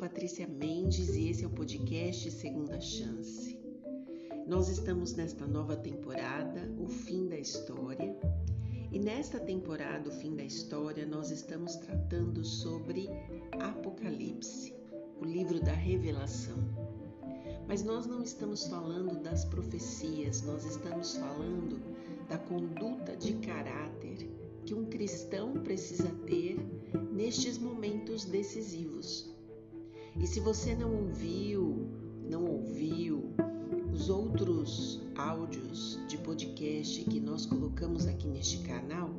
Patrícia Mendes e esse é o podcast Segunda Chance. Nós estamos nesta nova temporada, o fim da história, e nesta temporada, o fim da história, nós estamos tratando sobre Apocalipse, o livro da revelação. Mas nós não estamos falando das profecias, nós estamos falando da conduta de caráter que um cristão precisa ter nestes momentos decisivos. E se você não ouviu, não ouviu os outros áudios de podcast que nós colocamos aqui neste canal,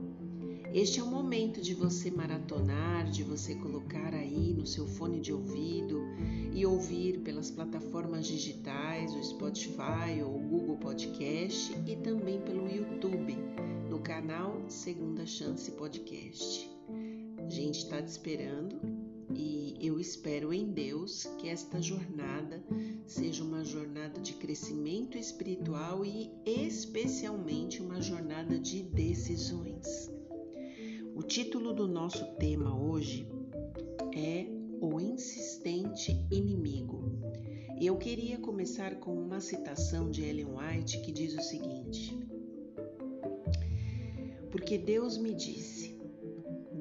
este é o momento de você maratonar, de você colocar aí no seu fone de ouvido e ouvir pelas plataformas digitais, o Spotify ou o Google Podcast e também pelo YouTube, no canal Segunda Chance Podcast. A gente está te esperando e eu espero em Deus que esta jornada seja uma jornada de crescimento espiritual e especialmente uma jornada de decisões. O título do nosso tema hoje é O Insistente Inimigo. Eu queria começar com uma citação de Ellen White que diz o seguinte: Porque Deus me disse: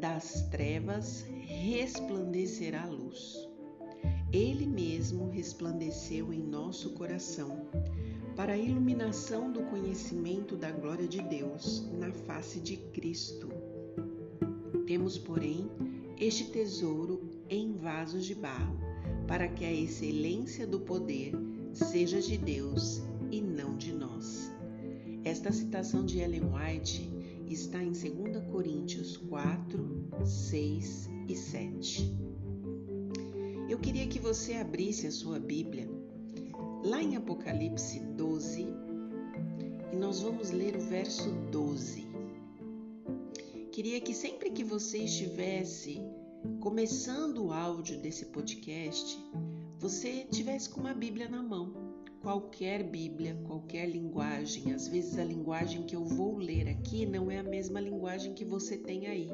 das trevas resplandecerá luz. Ele mesmo resplandeceu em nosso coração, para a iluminação do conhecimento da glória de Deus na face de Cristo. Temos, porém, este tesouro em vasos de barro, para que a excelência do poder seja de Deus e não de nós. Esta citação de Ellen White está em 2 Coríntios 4, 6 e 7. Eu queria que você abrisse a sua Bíblia lá em Apocalipse 12 e nós vamos ler o verso 12. Queria que sempre que você estivesse começando o áudio desse podcast, você tivesse com uma Bíblia na mão qualquer Bíblia, qualquer linguagem. Às vezes a linguagem que eu vou ler aqui não é a mesma linguagem que você tem aí,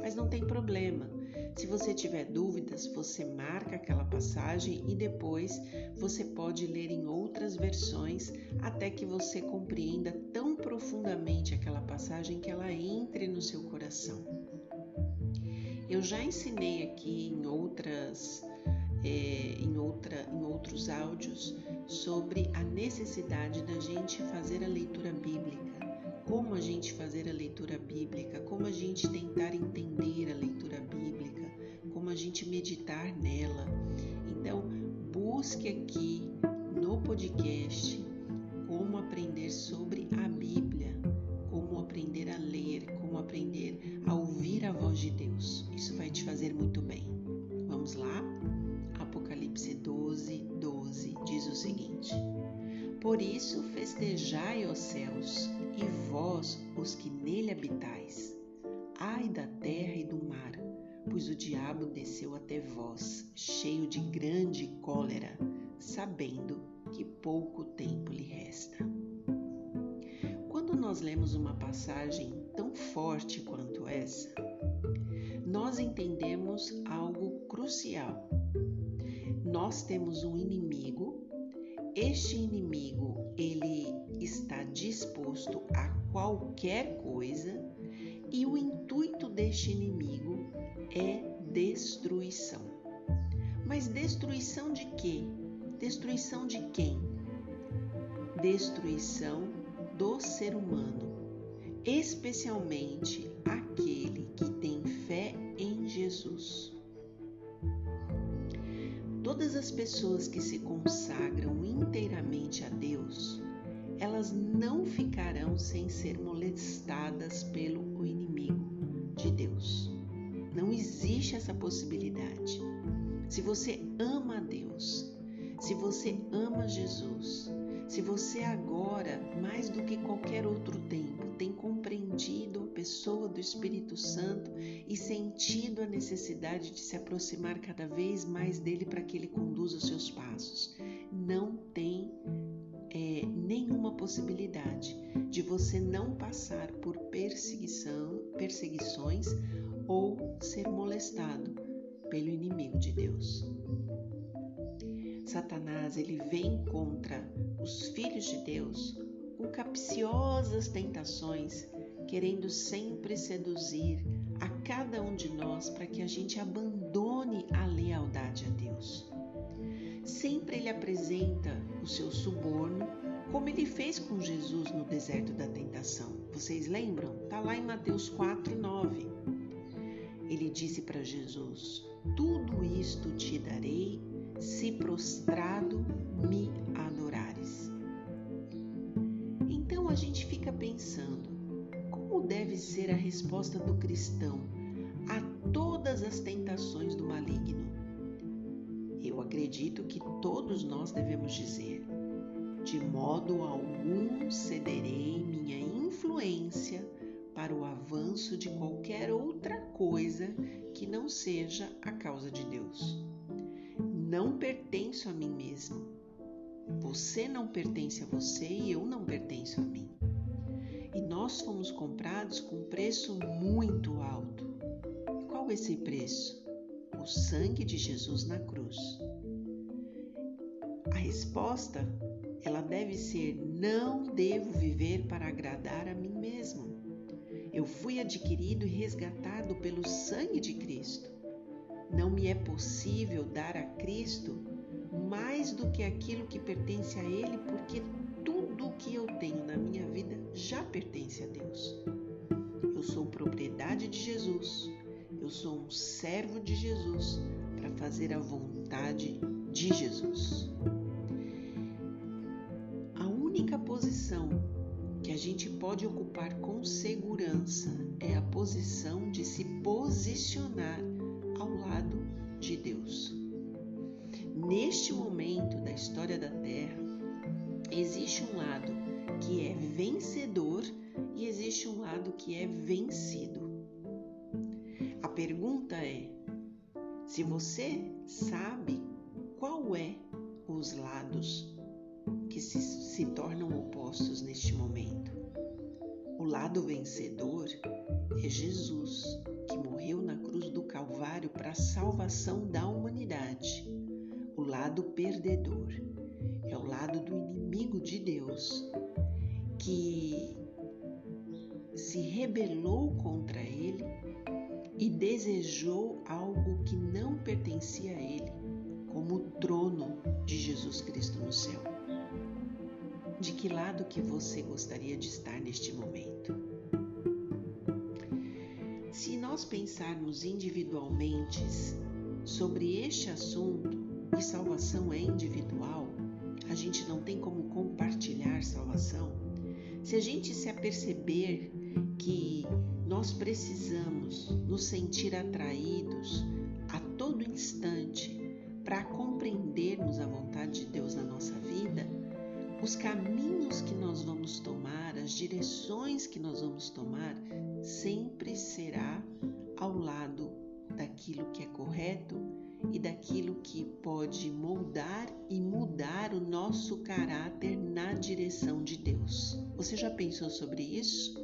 mas não tem problema. Se você tiver dúvidas, você marca aquela passagem e depois você pode ler em outras versões até que você compreenda tão profundamente aquela passagem que ela entre no seu coração. Eu já ensinei aqui em outras é, em, outra, em outros áudios sobre a necessidade da gente fazer a leitura bíblica, como a gente fazer a leitura bíblica, como a gente tentar entender a leitura bíblica, como a gente meditar nela. Então, busque aqui no podcast como aprender sobre a Bíblia, como aprender a ler, como aprender a ouvir a voz de Deus. Isso vai te fazer muito bem. Vamos lá? Apocalipse 12, 12 diz o seguinte: Por isso festejai, os céus, e vós, os que nele habitais. Ai da terra e do mar, pois o diabo desceu até vós, cheio de grande cólera, sabendo que pouco tempo lhe resta. Quando nós lemos uma passagem tão forte quanto essa, nós entendemos algo crucial nós temos um inimigo. Este inimigo, ele está disposto a qualquer coisa e o intuito deste inimigo é destruição. Mas destruição de quê? Destruição de quem? Destruição do ser humano, especialmente aquele as pessoas que se consagram inteiramente a Deus, elas não ficarão sem ser molestadas pelo inimigo de Deus. Não existe essa possibilidade. Se você ama a Deus, se você ama Jesus, se você agora, mais do que qualquer outro tempo, tem compreendido a pessoa do Espírito Santo e sentido a necessidade de se aproximar cada vez mais dele para que ele conduza os seus passos, não tem é, nenhuma possibilidade de você não passar por perseguição, perseguições ou ser molestado pelo inimigo de Deus. Satanás ele vem contra os filhos de Deus com capciosas tentações, querendo sempre seduzir a cada um de nós para que a gente abandone a lealdade a Deus. Sempre ele apresenta o seu suborno, como ele fez com Jesus no deserto da tentação. Vocês lembram? Está lá em Mateus 4, 9. Ele disse para Jesus: Tudo isto te darei se prostrado me adorares. Então a gente fica pensando, como deve ser a resposta do cristão a todas as tentações do maligno? Eu acredito que todos nós devemos dizer: de modo algum cederei minha influência para o avanço de qualquer outra coisa que não seja a causa de Deus não pertenço a mim mesmo. Você não pertence a você e eu não pertenço a mim. E nós fomos comprados com um preço muito alto. Qual é esse preço? O sangue de Jesus na cruz. A resposta, ela deve ser: não devo viver para agradar a mim mesmo. Eu fui adquirido e resgatado pelo sangue de Cristo. Não me é possível dar a Cristo mais do que aquilo que pertence a Ele, porque tudo o que eu tenho na minha vida já pertence a Deus. Eu sou propriedade de Jesus, eu sou um servo de Jesus para fazer a vontade de Jesus. A única posição que a gente pode ocupar com segurança é a posição de se posicionar ao lado de Deus. Neste momento da história da Terra, existe um lado que é vencedor e existe um lado que é vencido. A pergunta é: se você sabe qual é os lados que se, se tornam opostos neste momento? O lado vencedor é Jesus, morreu na cruz do Calvário para a salvação da humanidade. O lado perdedor é o lado do inimigo de Deus, que se rebelou contra ele e desejou algo que não pertencia a ele, como o trono de Jesus Cristo no céu. De que lado que você gostaria de estar neste momento? Nós pensarmos individualmente sobre este assunto, e salvação é individual, a gente não tem como compartilhar salvação. Se a gente se aperceber que nós precisamos nos sentir atraídos a todo instante para compreendermos a vontade de Deus na nossa vida, os caminhos que nós vamos tomar, as direções que nós vamos tomar, sempre será ao lado daquilo que é correto e daquilo que pode moldar e mudar o nosso caráter na direção de Deus. Você já pensou sobre isso?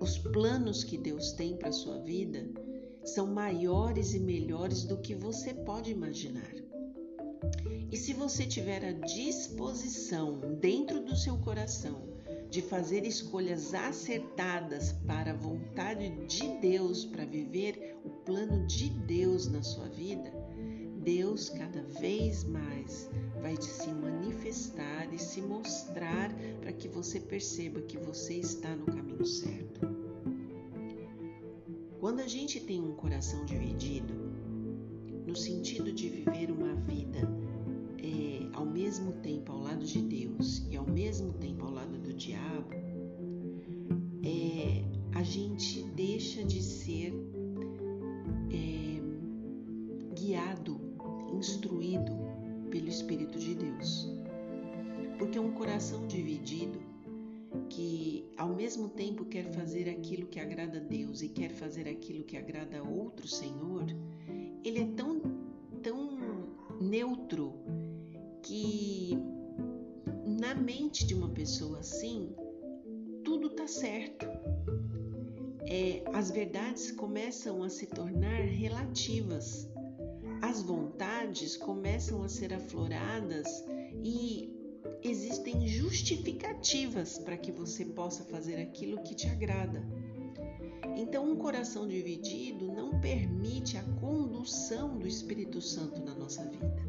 Os planos que Deus tem para sua vida são maiores e melhores do que você pode imaginar. E se você tiver a disposição dentro do seu coração de fazer escolhas acertadas para a vontade de Deus, para viver o plano de Deus na sua vida, Deus cada vez mais vai se manifestar e se mostrar para que você perceba que você está no caminho certo. Quando a gente tem um coração dividido, no sentido de viver uma vida é, ao mesmo tempo ao lado de Deus e ao mesmo tempo ao lado do diabo, é, a gente deixa de ser é, guiado, instruído pelo Espírito de Deus. Porque um coração dividido, que ao mesmo tempo quer fazer aquilo que agrada a Deus e quer fazer aquilo que agrada a outro Senhor, ele é tão, tão neutro que na mente de uma pessoa assim, tudo está certo. É, as verdades começam a se tornar relativas. más vontades começam a ser afloradas e existem justificativas para que você possa fazer aquilo que te agrada. Então, um coração dividido não permite a condução do Espírito Santo na nossa vida.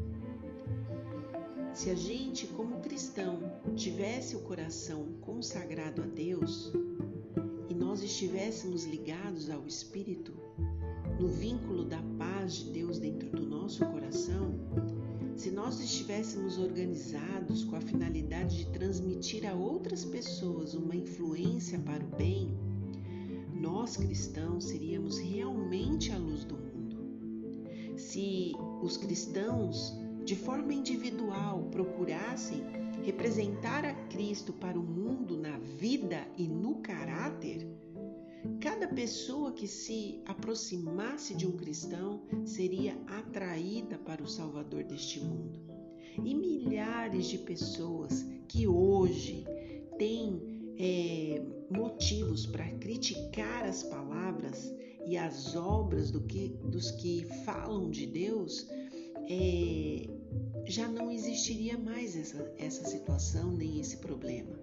Se a gente, como cristão, tivesse o coração consagrado a Deus e nós estivéssemos ligados ao Espírito, no vínculo da paz de Deus dentro do nosso coração, se nós estivéssemos organizados com a finalidade de transmitir a outras pessoas uma influência para o bem, nós cristãos seríamos realmente a luz do mundo. Se os cristãos, de forma individual, procurassem representar a Cristo para o mundo na vida e no caráter, cada pessoa que se aproximasse de um cristão seria atraída para o Salvador deste mundo. E milhares de pessoas que hoje têm é, motivos para criticar as palavras e as obras do que, dos que falam de Deus, é, já não existiria mais essa, essa situação nem esse problema.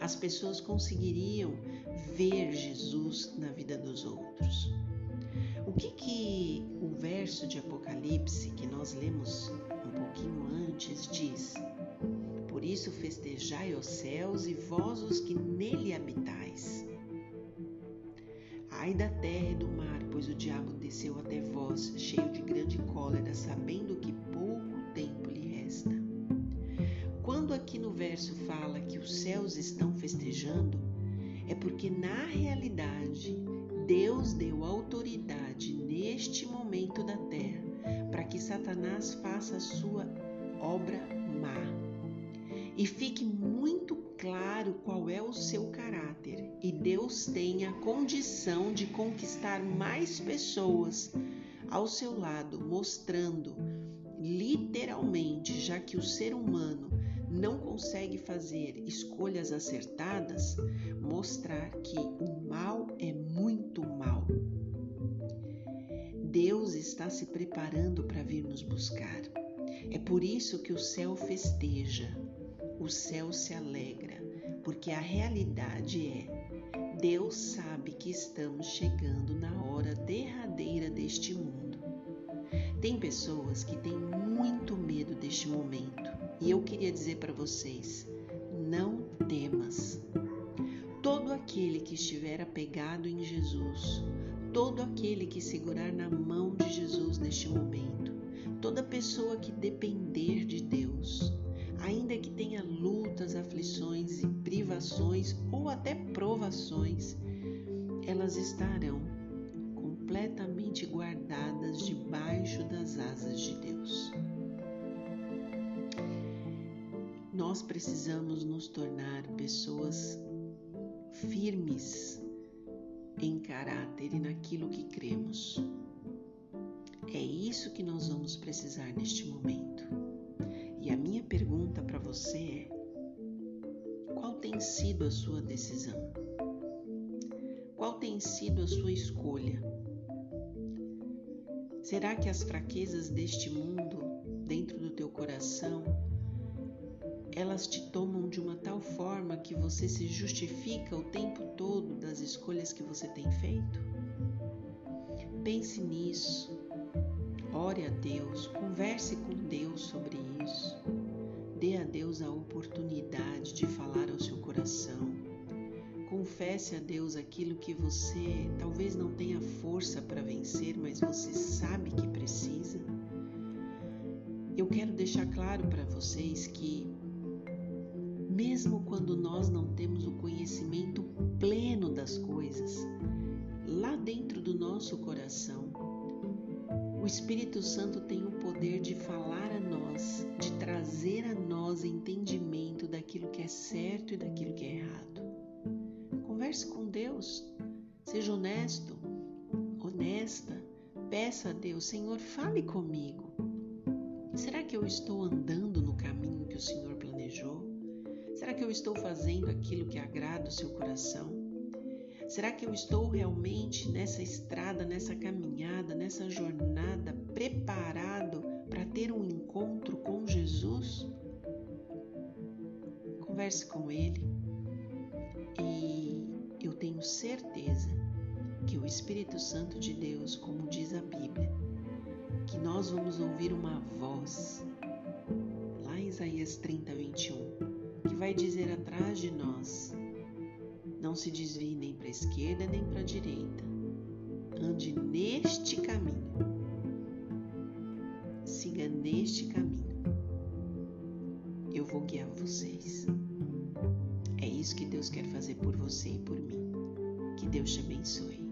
As pessoas conseguiriam ver Jesus na vida dos outros. O que que o verso de Apocalipse que nós lemos um pouquinho antes diz? Por isso festejai os céus e vós os que nele habitais. Ai da terra e do mar, pois o diabo desceu até vós, cheio de grande cólera, sabendo que pouco tempo lhe resta. Quando aqui no verso fala que os céus estão festejando, é porque na realidade Deus deu autoridade neste momento da terra para que Satanás faça a sua obra má. E fique muito claro qual é o seu caráter, e Deus tem a condição de conquistar mais pessoas ao seu lado, mostrando literalmente, já que o ser humano não consegue fazer escolhas acertadas, mostrar que o mal é muito mal. Deus está se preparando para vir nos buscar. É por isso que o céu festeja, o céu se alegra, porque a realidade é: Deus sabe que estamos chegando na hora derradeira deste mundo. Tem pessoas que têm muito medo deste momento e eu queria dizer para vocês: não temas. Todo aquele que estiver apegado em Jesus, todo aquele que segurar na mão de Jesus neste momento, toda pessoa que depender de Deus, ainda que tenha lutas, aflições e privações ou até provações, elas estarão completamente guardadas debaixo das asas de Deus. Nós precisamos nos tornar pessoas firmes em caráter e naquilo que cremos. É isso que nós vamos precisar neste momento. E a minha pergunta para você é: qual tem sido a sua decisão? Qual tem sido a sua escolha? Será que as fraquezas deste mundo dentro do teu coração elas te tomam de uma tal forma que você se justifica o tempo todo das escolhas que você tem feito? Pense nisso. Ore a Deus, converse com Deus sobre isso. Dê a Deus a oportunidade de falar ao seu coração. Confesse a Deus aquilo que você talvez não tenha força para vencer, mas você sabe que precisa. Eu quero deixar claro para vocês que mesmo quando nós não temos o conhecimento pleno das coisas, lá dentro do nosso coração, o Espírito Santo tem o poder de falar a nós, de trazer a nós entendimento daquilo que é certo e daquilo que é errado. Converse com Deus, seja honesto, honesta, peça a Deus, Senhor, fale comigo. Será que eu estou andando no caminho que o Senhor planejou? Será que eu estou fazendo aquilo que agrada o seu coração? Será que eu estou realmente nessa estrada, nessa caminhada, nessa jornada preparado para ter um encontro com Jesus? Converse com Ele e eu tenho certeza que o Espírito Santo de Deus, como diz a Bíblia, que nós vamos ouvir uma voz lá em Isaías 30, 21, que vai dizer atrás de nós: não se desvie nem para a esquerda nem para a direita. Ande neste caminho. Neste caminho. Eu vou guiar vocês. É isso que Deus quer fazer por você e por mim. Que Deus te abençoe.